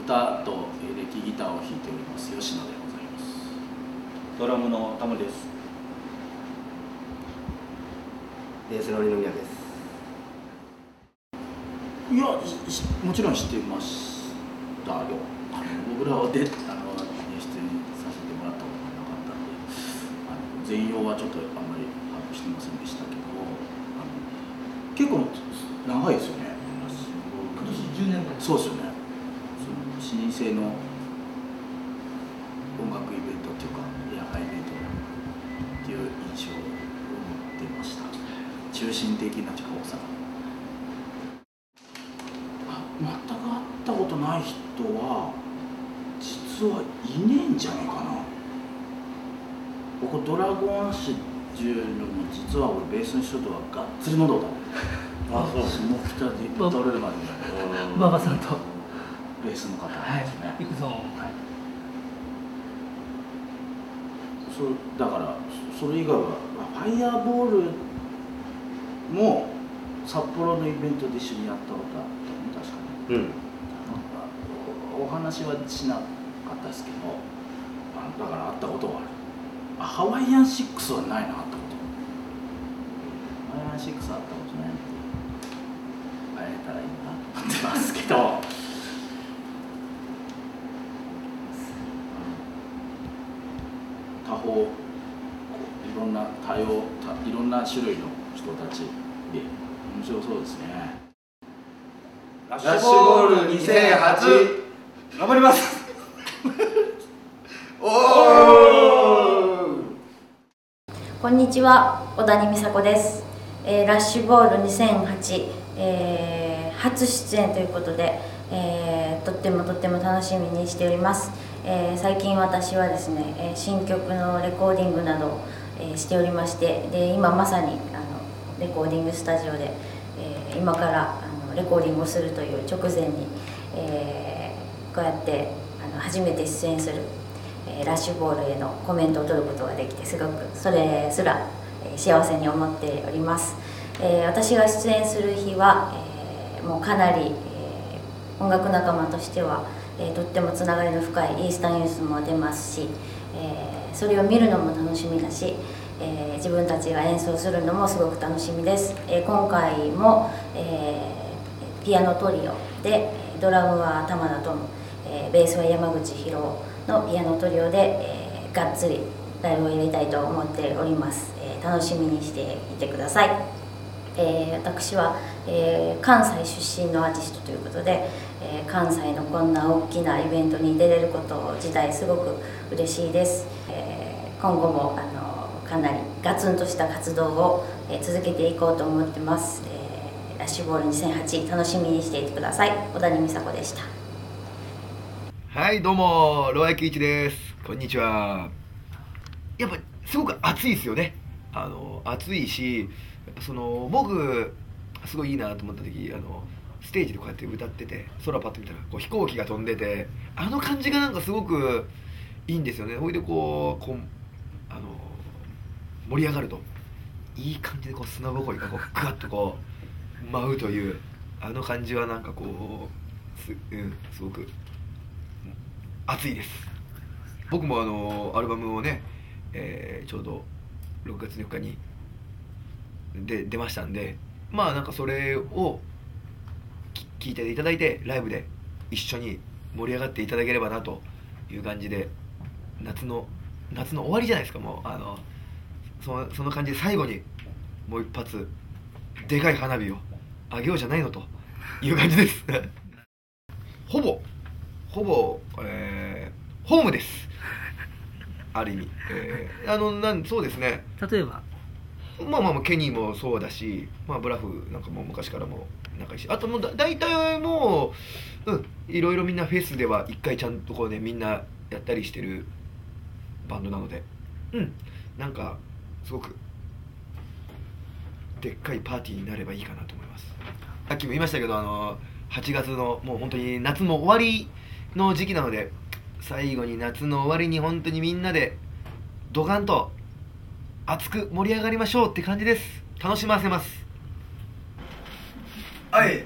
私歌とエレキギターを弾いております吉野でございます。ドラムのタモです。ベースの二宮です。いやしもちろん知ってましたよ。あの僕らはであの、ね、出演させてもらったことがなかったんであの全容はちょっとあんまり把握してませんでしたけどあの結構長いですよね。今年10年目そうですよねその音楽イベントっていうか野外イベントっていう印象を持ってました。中心的な近大阪あ全く会ったことない人は実はいねえんじゃないかな。ここドラゴンアッシュっていうのも実は俺ベースの人とはがっつり喉だあそう。下北で取れるまで馬場さんとベースの方はいですね、行くぞ。はい。そだからそそれ以外はファイヤーボールも札幌のイベントで一緒にやったことあったの確かに。うん。なんかおお話はしなかったですけどあだから会ったことはある。あハワイアンシックスはないな会ったこと。ハワイアンシックス会ったことない会えたらいいなと思ってますけど多方こういろんな多様たいろんな種類の人たちで面白そうですね。ラッシュボール2008頑張ります。おおこんにちは、小谷美佐子です。えーラッシュボール2008、えー初出演ということで、えーとってもとっても楽しみにしております。えー最近私はですね、新曲のレコーディングなどを、しておりまして、で今まさにあのレコーディングスタジオで、え今からあのレコーディングをするという直前に、えこうやってあの初めて出演するえラッシュボールへのコメントを取ることができてすごくそれすら、幸せに思っております、え私が出演する日は、もうかなり、えー音楽仲間としては、えーとってもつながりの深いイースタンユースも出ますし、えーそれを見るのも楽しみだし、えー自分たちが演奏するのもすごく楽しみです、えー今回も、えーピアノトリオでドラムは玉田トム、えーベースは山口博のピアノトリオで、えーがっつりライブを入れたいと思っております、えー楽しみにしていてください、えー私は、えー関西出身のアーティストということで、えー関西のこんな大きなイベントに出れること自体すごく嬉しいです、えー今後もあのかなりガツンとした活動を、えー続けていこうと思ってます、えーラッシュボール2008楽しみにしていてください。小谷美佐子でした。はいどうもロアキイチです。こんにちは。やっぱすごく暑いですよね。あの暑いしその僕すごいいいなと思った時あのステージでこうやって歌ってて空パッと見たらこう飛行機が飛んでてあの感じがなんかすごくいいんですよね。ほいでこうこうあの盛り上がるといい感じでこう砂ぼこりがこうグワッとこう舞うというあの感じはなんかこうす,、うん、すごく熱いです。僕もあのアルバムをね、えーちょうど6月4日にで出ましたんでまあなんかそれを聞いていただいてライブで一緒に盛り上がっていただければなという感じで夏の夏の終わりじゃないですかもうあのそのその感じで最後にもう一発でかい花火をあげようじゃないのという感じです。ほぼほぼ、えーホームです。ある意味、えーあのなんそうですね。例えば？まあまあケニーもそうだし、まあ、ブラフなんかも昔からも仲いいしあともうだ大体もう、うん、いろいろみんなフェスでは一回ちゃんとこうねみんなやったりしてるバンドなのでうんなんかすごくでっかいパーティーになればいいかなと思います。さっきも言いましたけどあの8月のもう本当に夏も終わりの時期なので最後に夏の終わりに本当にみんなでドカンと熱く盛り上がりましょうって感じです。楽しませます。はい。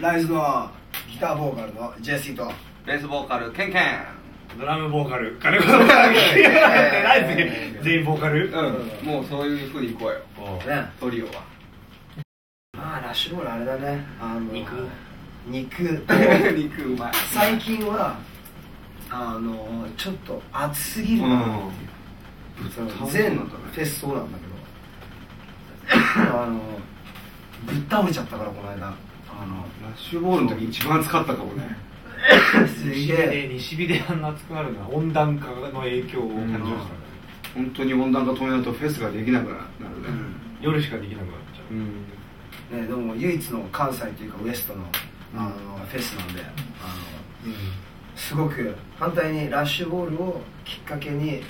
ライズのギターボーカルのジェシーと。ベースボーカルケンケン。ドラムボーカル。金子 ボーカルいやだってないですね全員ボーカル。うん。もうそういうふうにいこうよね。トリオは。まあラッシュボールあれだね。あの肉。肉。肉うまい。最近はあのちょっと暑すぎるなっていう。その全フェスそうなんだけど。あのぶっ倒れちゃったからこの間。あのラッシュボールの時一番暑かったかもね。すげえで西日であんな暑くなるのは温暖化の影響を感じましたね。本当に温暖化止めないとフェスができなくなるね。夜しかできなくなっちゃう。うん。ね、でも唯一の関西というかウエストのあの、フェスなんであの、すごく反対にラッシュボールをきっかけに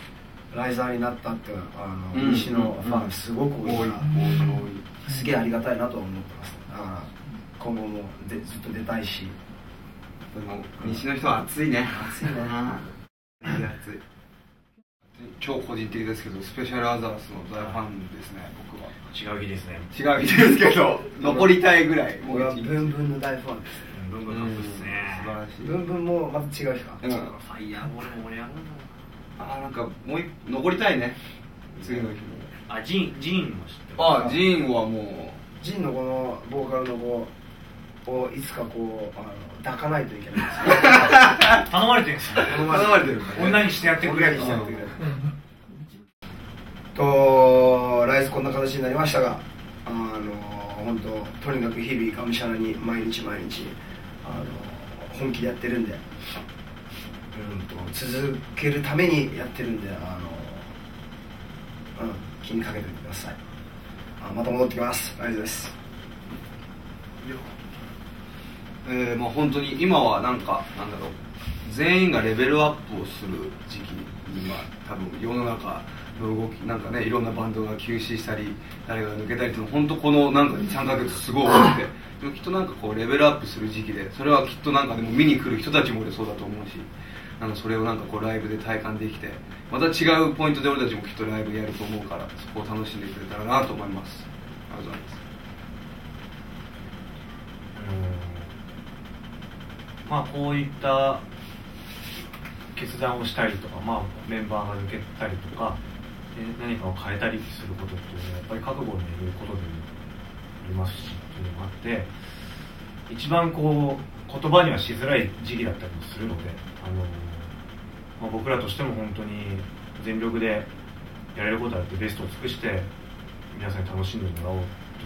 ライザーになったってあの、うん。西のファンすごく多い多いすげえありがたいなと思ってます。だから今後もでずっと出たいし。でも西の人は暑いね。暑いね。暑い。超個人的ですけどスペシャルアザースの大ファンですね僕は。違う日ですね。違う日ですけど 残りたいぐらいもう俺はブンブンの大ファンです。文化カップですね。素晴らしいブンブンもまた違う日か、うん。ファイヤーボールも盛り上がるあーなんかもう一残りたいね。次の日あジーンジーンも知ってるあジーンはもジンのこのボーカルの子をいつかこうあの抱かないといけない。んですよ頼まれてるんですよう頼まれてる女にしてやってくれ女にしてやってくれと。ライズこんな形になりましたがあの本当とにかく日々がむしゃらに毎日毎日あの本気でやってるんで、うん、と続けるためにやってるんであの、うん、気にかけておいてください。あまた戻ってきます。ありがとうございますえー、まあ本当に今はなんかなんだろう。全員がレベルアップをする時期に今多分世の中の動きなんかねいろんなバンドが休止したり誰が抜けたりっていうの本当このなんか3ヶ月すごい多くて。でもきっとなんかこうレベルアップする時期でそれはきっとなんかでも見に来る人たちも俺そうだと思うし。なんかそれをなんかこうライブで体感できてまた違うポイントで俺たちもきっとライブやると思うからそこを楽しんでくれたらなと思います。ありがとうございます。まあこういった決断をしたりとか、まあ、メンバーが抜けたりとかえ何かを変えたりすることっていうのはやっぱり覚悟にいることでもありますしっていうのがあって一番こう言葉にはしづらい時期だったりもするのであの、まあ、僕らとしても本当に全力でやれることはやってベストを尽くして皆さんに楽しんでもらおう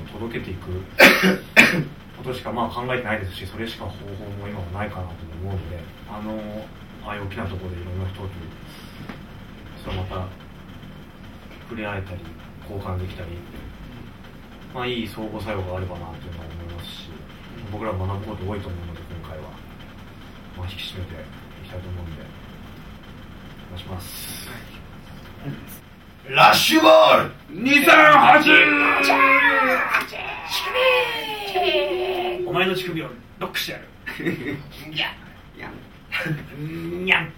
と届けていく ことしかまあ考えてないですしそれしか方法も今はないかなと思うのであのああいう大きなところでいろんな人とそれまた触れ合えたり交換できたりまあいい相互作用があればなというのは思いますし僕らも学ぶこと多いと思うので今回は、まあ、引き締めていきたいと思うんでお願いします。ラッシュボールお前の乳首をロックしてやる。いやにゃん